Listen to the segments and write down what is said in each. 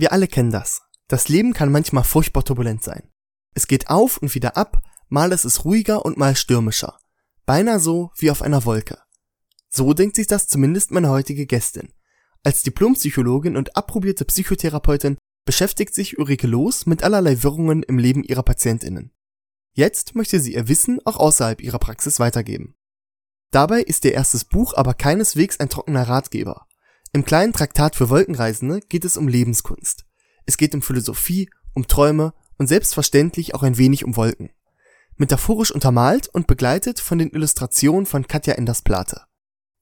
Wir alle kennen das. Das Leben kann manchmal furchtbar turbulent sein. Es geht auf und wieder ab, mal ist es ruhiger und mal stürmischer. Beinahe so wie auf einer Wolke. So denkt sich das zumindest meine heutige Gästin. Als Diplompsychologin und approbierte Psychotherapeutin beschäftigt sich Ulrike Loos mit allerlei Wirrungen im Leben ihrer PatientInnen. Jetzt möchte sie ihr Wissen auch außerhalb ihrer Praxis weitergeben. Dabei ist ihr erstes Buch aber keineswegs ein trockener Ratgeber. Im kleinen Traktat für Wolkenreisende geht es um Lebenskunst. Es geht um Philosophie, um Träume und selbstverständlich auch ein wenig um Wolken. Metaphorisch untermalt und begleitet von den Illustrationen von Katja Enders-Plate.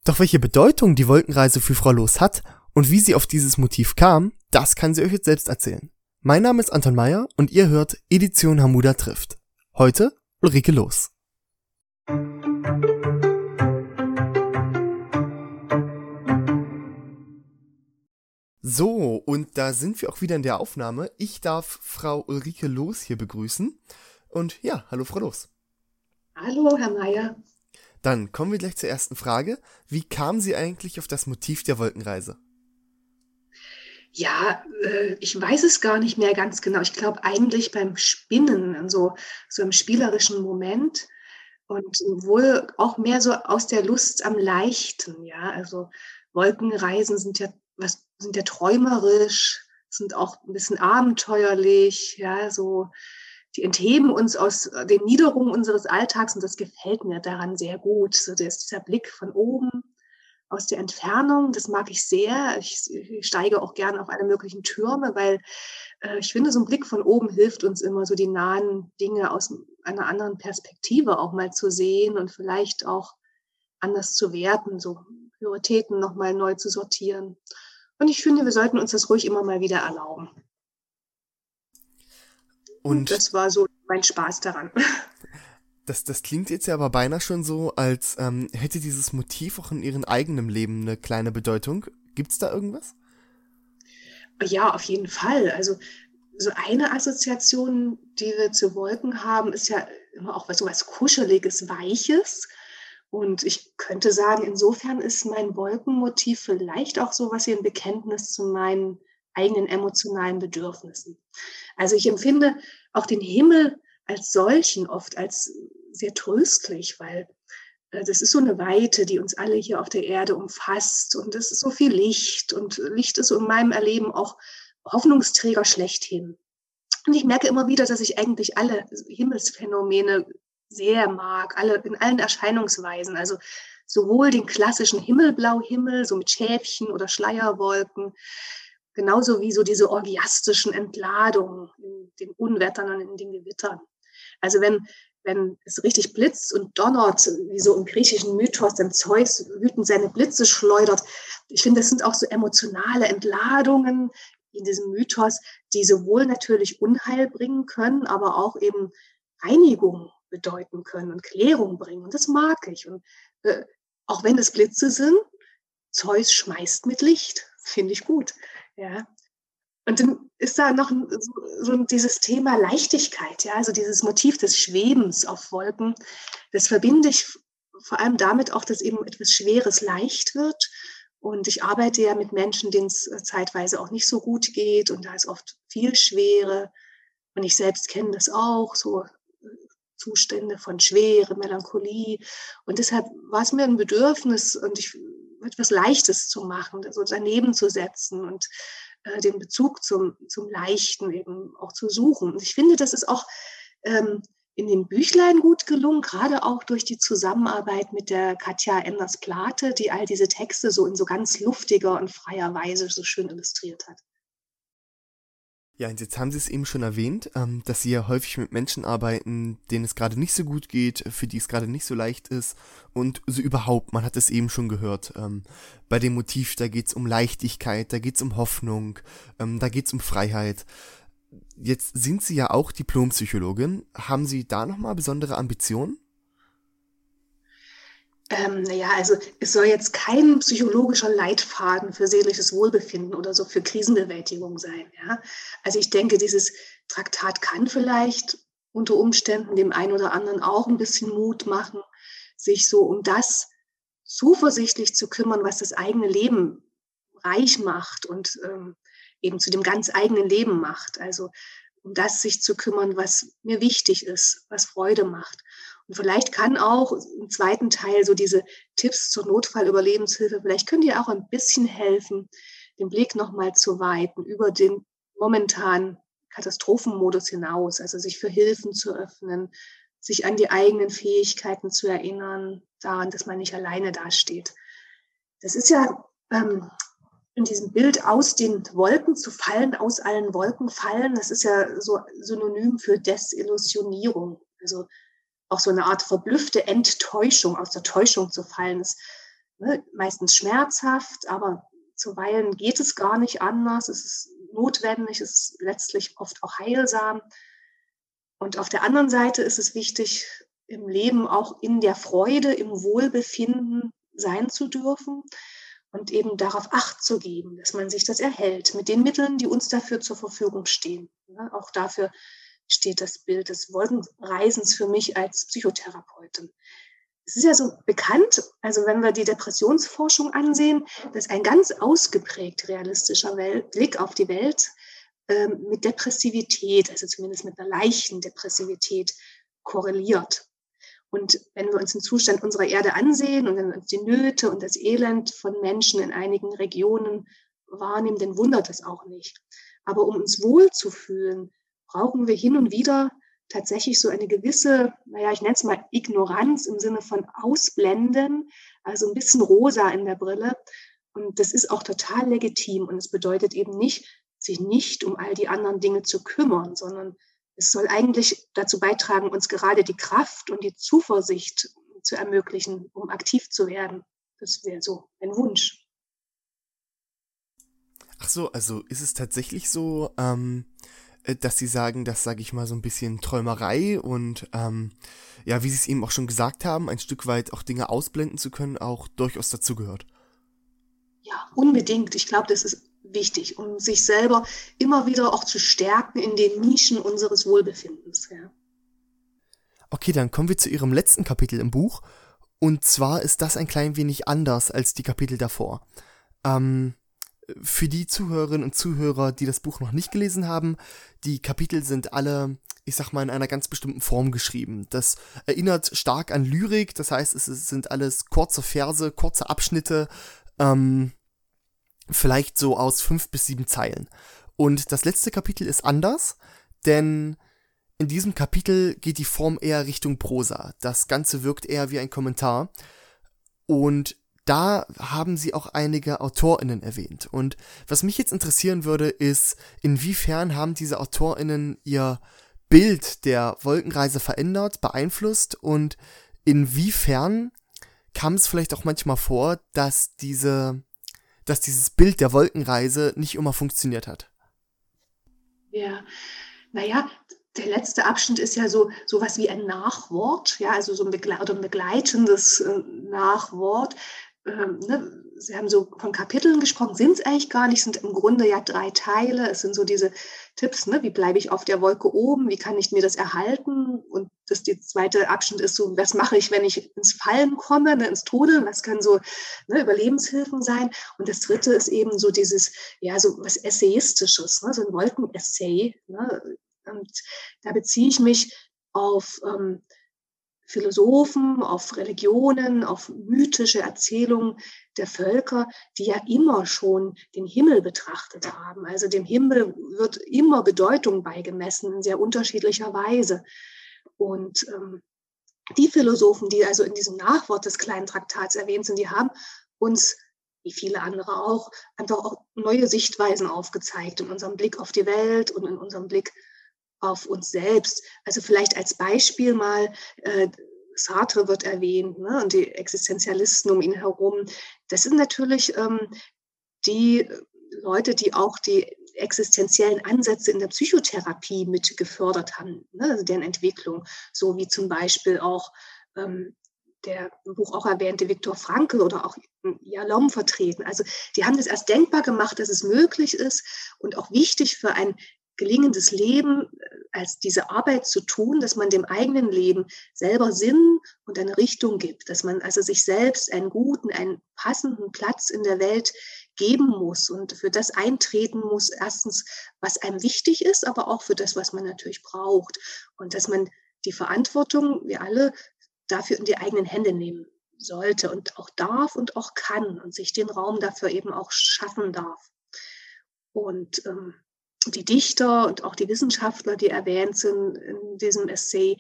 Doch welche Bedeutung die Wolkenreise für Frau Loos hat und wie sie auf dieses Motiv kam, das kann sie euch jetzt selbst erzählen. Mein Name ist Anton Meyer und ihr hört Edition Hamuda trifft. Heute Ulrike Loos. So, und da sind wir auch wieder in der Aufnahme. Ich darf Frau Ulrike Loos hier begrüßen. Und ja, hallo Frau Loos. Hallo, Herr Meier. Dann kommen wir gleich zur ersten Frage. Wie kam Sie eigentlich auf das Motiv der Wolkenreise? Ja, äh, ich weiß es gar nicht mehr ganz genau. Ich glaube eigentlich beim Spinnen, so, so im spielerischen Moment und wohl auch mehr so aus der Lust am Leichten. Ja, also Wolkenreisen sind ja sind ja träumerisch, sind auch ein bisschen abenteuerlich, ja, so, die entheben uns aus den Niederungen unseres Alltags und das gefällt mir daran sehr gut. So, das, dieser Blick von oben aus der Entfernung, das mag ich sehr. Ich, ich steige auch gerne auf alle möglichen Türme, weil äh, ich finde, so ein Blick von oben hilft uns immer, so die nahen Dinge aus einer anderen Perspektive auch mal zu sehen und vielleicht auch anders zu werten, so Prioritäten nochmal neu zu sortieren. Und ich finde, wir sollten uns das ruhig immer mal wieder erlauben. Und das war so mein Spaß daran. Das, das klingt jetzt ja aber beinahe schon so, als ähm, hätte dieses Motiv auch in ihrem eigenen Leben eine kleine Bedeutung. Gibt es da irgendwas? Ja, auf jeden Fall. Also so eine Assoziation, die wir zu Wolken haben, ist ja immer auch was, so was Kuscheliges, Weiches. Und ich könnte sagen, insofern ist mein Wolkenmotiv vielleicht auch so was wie ein Bekenntnis zu meinen eigenen emotionalen Bedürfnissen. Also ich empfinde auch den Himmel als solchen oft als sehr tröstlich, weil äh, das ist so eine Weite, die uns alle hier auf der Erde umfasst und es ist so viel Licht und Licht ist in meinem Erleben auch Hoffnungsträger schlechthin. Und ich merke immer wieder, dass ich eigentlich alle Himmelsphänomene sehr mag, alle, in allen Erscheinungsweisen. Also sowohl den klassischen Himmelblauhimmel, so mit Schäfchen oder Schleierwolken, genauso wie so diese orgiastischen Entladungen in den Unwettern und in den Gewittern. Also wenn, wenn es richtig blitzt und donnert, wie so im griechischen Mythos, dann Zeus wütend seine Blitze schleudert. Ich finde, das sind auch so emotionale Entladungen in diesem Mythos, die sowohl natürlich Unheil bringen können, aber auch eben Reinigung bedeuten können und Klärung bringen. Und das mag ich. Und äh, auch wenn es Blitze sind, Zeus schmeißt mit Licht. Finde ich gut. Ja. Und dann ist da noch so, so, dieses Thema Leichtigkeit, ja, also dieses Motiv des Schwebens auf Wolken. Das verbinde ich vor allem damit auch, dass eben etwas Schweres leicht wird. Und ich arbeite ja mit Menschen, denen es äh, zeitweise auch nicht so gut geht. Und da ist oft viel Schwere. Und ich selbst kenne das auch, so Zustände von Schwere, Melancholie. Und deshalb war es mir ein Bedürfnis und ich etwas Leichtes zu machen, so daneben zu setzen und äh, den Bezug zum, zum Leichten eben auch zu suchen. Und ich finde, das ist auch ähm, in den Büchlein gut gelungen, gerade auch durch die Zusammenarbeit mit der Katja Enders-Plate, die all diese Texte so in so ganz luftiger und freier Weise so schön illustriert hat. Ja, und jetzt haben Sie es eben schon erwähnt, ähm, dass Sie ja häufig mit Menschen arbeiten, denen es gerade nicht so gut geht, für die es gerade nicht so leicht ist und so überhaupt, man hat es eben schon gehört, ähm, bei dem Motiv, da geht's um Leichtigkeit, da geht's um Hoffnung, ähm, da geht's um Freiheit. Jetzt sind Sie ja auch Diplompsychologin. Haben Sie da nochmal besondere Ambitionen? Ähm, naja, also es soll jetzt kein psychologischer Leitfaden für seelisches Wohlbefinden oder so für Krisenbewältigung sein. Ja? Also ich denke, dieses Traktat kann vielleicht unter Umständen dem einen oder anderen auch ein bisschen Mut machen, sich so um das zuversichtlich zu kümmern, was das eigene Leben reich macht und ähm, eben zu dem ganz eigenen Leben macht. Also um das sich zu kümmern, was mir wichtig ist, was Freude macht. Und vielleicht kann auch im zweiten Teil so diese Tipps zur Notfallüberlebenshilfe, vielleicht können die auch ein bisschen helfen, den Blick nochmal zu weiten über den momentanen Katastrophenmodus hinaus, also sich für Hilfen zu öffnen, sich an die eigenen Fähigkeiten zu erinnern, daran, dass man nicht alleine dasteht. Das ist ja ähm, in diesem Bild aus den Wolken zu fallen, aus allen Wolken fallen, das ist ja so synonym für Desillusionierung. Also auch so eine Art verblüffte Enttäuschung, aus der Täuschung zu fallen, ist ne, meistens schmerzhaft, aber zuweilen geht es gar nicht anders. Es ist notwendig, es ist letztlich oft auch heilsam. Und auf der anderen Seite ist es wichtig, im Leben auch in der Freude, im Wohlbefinden sein zu dürfen und eben darauf Acht zu geben, dass man sich das erhält mit den Mitteln, die uns dafür zur Verfügung stehen. auch dafür steht das Bild des Wolkenreisens für mich als Psychotherapeutin. Es ist ja so bekannt, also wenn wir die Depressionsforschung ansehen, dass ein ganz ausgeprägt realistischer Blick auf die Welt äh, mit Depressivität, also zumindest mit einer leichten Depressivität korreliert. Und wenn wir uns den Zustand unserer Erde ansehen und wenn wir uns die Nöte und das Elend von Menschen in einigen Regionen wahrnehmen, dann wundert das auch nicht. Aber um uns wohlzufühlen, brauchen wir hin und wieder tatsächlich so eine gewisse, naja, ich nenne es mal Ignoranz im Sinne von Ausblenden, also ein bisschen rosa in der Brille. Und das ist auch total legitim. Und es bedeutet eben nicht, sich nicht um all die anderen Dinge zu kümmern, sondern es soll eigentlich dazu beitragen, uns gerade die Kraft und die Zuversicht zu ermöglichen, um aktiv zu werden. Das wäre so ein Wunsch. Ach so, also ist es tatsächlich so, ähm, äh, dass sie sagen, dass, sage ich mal, so ein bisschen Träumerei und ähm, ja, wie sie es eben auch schon gesagt haben, ein Stück weit auch Dinge ausblenden zu können, auch durchaus dazugehört. Ja, unbedingt. Ich glaube, das ist wichtig, um sich selber immer wieder auch zu stärken in den Nischen unseres Wohlbefindens. Ja. Okay, dann kommen wir zu Ihrem letzten Kapitel im Buch. Und zwar ist das ein klein wenig anders als die Kapitel davor. Ähm, für die Zuhörerinnen und Zuhörer, die das Buch noch nicht gelesen haben, die Kapitel sind alle, ich sag mal, in einer ganz bestimmten Form geschrieben. Das erinnert stark an Lyrik, das heißt, es sind alles kurze Verse, kurze Abschnitte, ähm, vielleicht so aus fünf bis sieben Zeilen. Und das letzte Kapitel ist anders, denn in diesem Kapitel geht die Form eher Richtung Prosa. Das Ganze wirkt eher wie ein Kommentar. Und da haben sie auch einige AutorInnen erwähnt. Und was mich jetzt interessieren würde, ist, inwiefern haben diese AutorInnen ihr Bild der Wolkenreise verändert, beeinflusst und inwiefern kam es vielleicht auch manchmal vor, dass diese, dass dieses Bild der Wolkenreise nicht immer funktioniert hat. Ja, naja, der letzte Abschnitt ist ja so sowas wie ein Nachwort, ja, also so ein, begleitendes äh, Nachwort, ähm, ne, Sie haben so von Kapiteln gesprochen, sind es eigentlich gar nicht, sind im Grunde ja drei Teile. Es sind so diese Tipps, ne, wie bleibe ich auf der Wolke oben, wie kann ich mir das erhalten? Und das die zweite Abschnitt ist so, was mache ich, wenn ich ins Fallen komme, ne, ins Tode? Was können so ne, Überlebenshilfen sein? Und das dritte ist eben so dieses, ja, so was Essayistisches, ne, so ein Wolkenessay. Ne? Und da beziehe ich mich auf ähm, Philosophen, auf Religionen, auf mythische Erzählungen der Völker, die ja immer schon den Himmel betrachtet haben. Also dem Himmel wird immer Bedeutung beigemessen in sehr unterschiedlicher Weise. Und ähm, die Philosophen, die also in diesem Nachwort des kleinen Traktats erwähnt sind, die haben uns, wie viele andere auch, einfach auch neue Sichtweisen aufgezeigt in unserem Blick auf die Welt und in unserem Blick auf uns selbst. Also vielleicht als Beispiel mal, äh, Sartre wird erwähnt ne, und die Existenzialisten um ihn herum. Das sind natürlich ähm, die Leute, die auch die existenziellen Ansätze in der Psychotherapie mit gefördert haben, ne, also deren Entwicklung, so wie zum Beispiel auch ähm, der im Buch auch erwähnte Viktor Frankl oder auch Jalom vertreten. Also die haben das erst denkbar gemacht, dass es möglich ist und auch wichtig für ein gelingendes Leben äh, als diese Arbeit zu tun, dass man dem eigenen Leben selber Sinn und eine Richtung gibt, dass man also sich selbst einen guten, einen passenden Platz in der Welt geben muss und für das eintreten muss, erstens, was einem wichtig ist, aber auch für das, was man natürlich braucht. Und dass man die Verantwortung, wir alle, dafür in die eigenen Hände nehmen sollte und auch darf und auch kann und sich den Raum dafür eben auch schaffen darf. Und ähm, die Dichter und auch die Wissenschaftler, die erwähnt sind in diesem Essay,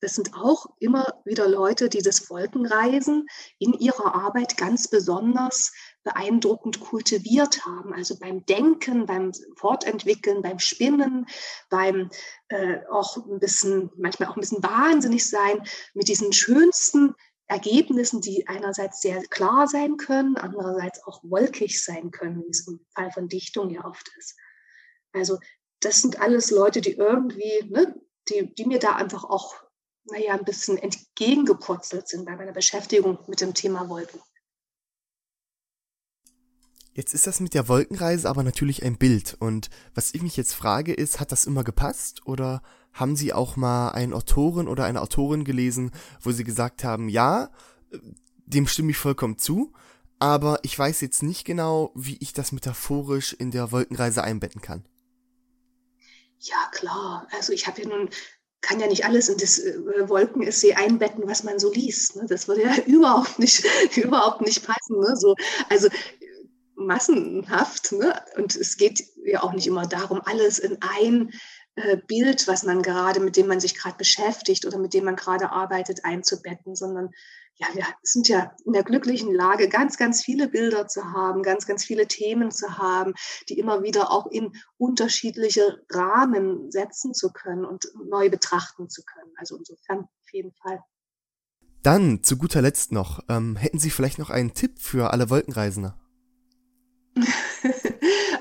das sind auch immer wieder Leute, die das Wolkenreisen in ihrer Arbeit ganz besonders beeindruckend kultiviert haben. Also beim Denken, beim Fortentwickeln, beim Spinnen, beim äh, auch ein bisschen, manchmal auch ein bisschen wahnsinnig sein mit diesen schönsten Ergebnissen, die einerseits sehr klar sein können, andererseits auch wolkig sein können, wie es im Fall von Dichtung ja oft ist. Also das sind alles Leute, die irgendwie, ne, die, die mir da einfach auch, naja, ein bisschen entgegengepurzelt sind bei meiner Beschäftigung mit dem Thema Wolken. Jetzt ist das mit der Wolkenreise aber natürlich ein Bild. Und was ich mich jetzt frage, ist, hat das immer gepasst? Oder haben Sie auch mal einen Autoren oder eine Autorin gelesen, wo Sie gesagt haben, ja, dem stimme ich vollkommen zu, aber ich weiß jetzt nicht genau, wie ich das metaphorisch in der Wolkenreise einbetten kann. Ja, klar. Also ich habe ja nun, kann ja nicht alles in das äh, Wolkenessay einbetten, was man so liest. Ne? Das würde ja überhaupt nicht, überhaupt nicht passen. Ne? So, also massenhaft. Ne? Und es geht ja auch nicht immer darum, alles in ein äh, Bild, was man gerade, mit dem man sich gerade beschäftigt oder mit dem man gerade arbeitet, einzubetten, sondern ja, wir sind ja in der glücklichen Lage, ganz, ganz viele Bilder zu haben, ganz, ganz viele Themen zu haben, die immer wieder auch in unterschiedliche Rahmen setzen zu können und neu betrachten zu können. Also insofern auf jeden Fall. Dann zu guter Letzt noch, ähm, hätten Sie vielleicht noch einen Tipp für alle Wolkenreisende?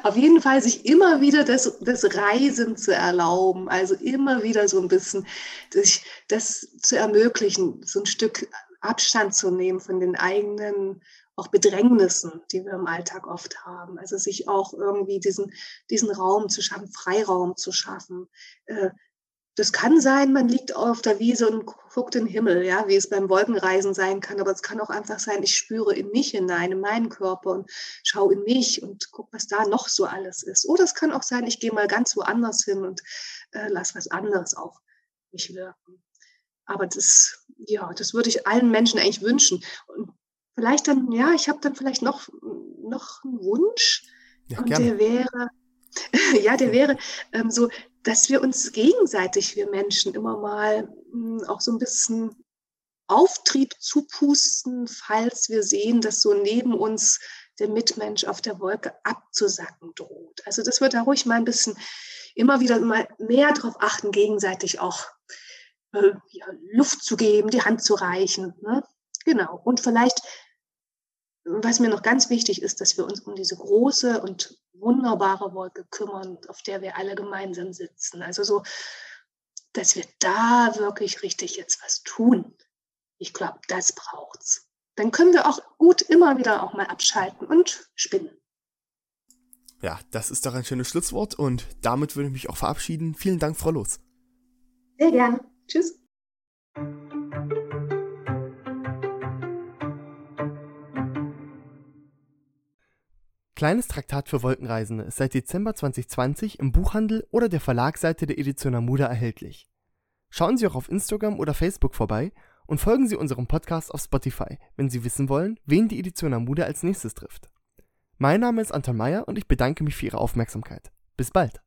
Auf jeden Fall sich immer wieder das, das Reisen zu erlauben, also immer wieder so ein bisschen das, das zu ermöglichen, so ein Stück Abstand zu nehmen von den eigenen auch Bedrängnissen, die wir im Alltag oft haben. Also sich auch irgendwie diesen, diesen Raum zu schaffen, Freiraum zu schaffen. Äh, das kann sein, man liegt auf der Wiese und guckt den Himmel, ja, wie es beim Wolkenreisen sein kann. Aber es kann auch einfach sein, ich spüre in mich hinein, in meinen Körper und schaue in mich und gucke, was da noch so alles ist. Oder es kann auch sein, ich gehe mal ganz woanders hin und äh, lass was anderes auf mich wirken. Aber das, ja, das würde ich allen Menschen eigentlich wünschen. Und vielleicht dann, ja, ich habe dann vielleicht noch, noch einen Wunsch. Ja, und der wäre, ja, der wäre ähm, so, dass wir uns gegenseitig, wir Menschen, immer mal hm, auch so ein bisschen Auftrieb zupusten, falls wir sehen, dass so neben uns der Mitmensch auf der Wolke abzusacken droht. Also das wird da ruhig mal ein bisschen immer wieder mal mehr darauf achten, gegenseitig auch äh, ja, Luft zu geben, die Hand zu reichen. Ne? Genau. Und vielleicht, was mir noch ganz wichtig ist, dass wir uns um diese große und wunderbare Wolke kümmern, auf der wir alle gemeinsam sitzen. Also so, dass wir da wirklich richtig jetzt was tun. Ich glaube, das braucht's. Dann können wir auch gut immer wieder auch mal abschalten und spinnen. Ja, das ist doch ein schönes Schlusswort und damit würde ich mich auch verabschieden. Vielen Dank, Frau Los. Sehr gerne. Tschüss. Kleines Traktat für Wolkenreisende ist seit Dezember 2020 im Buchhandel oder der Verlagsseite der Edition Amuda erhältlich. Schauen Sie auch auf Instagram oder Facebook vorbei und folgen Sie unserem Podcast auf Spotify, wenn Sie wissen wollen, wen die Edition Amuda als nächstes trifft. Mein Name ist Anton Meyer und ich bedanke mich für Ihre Aufmerksamkeit. Bis bald.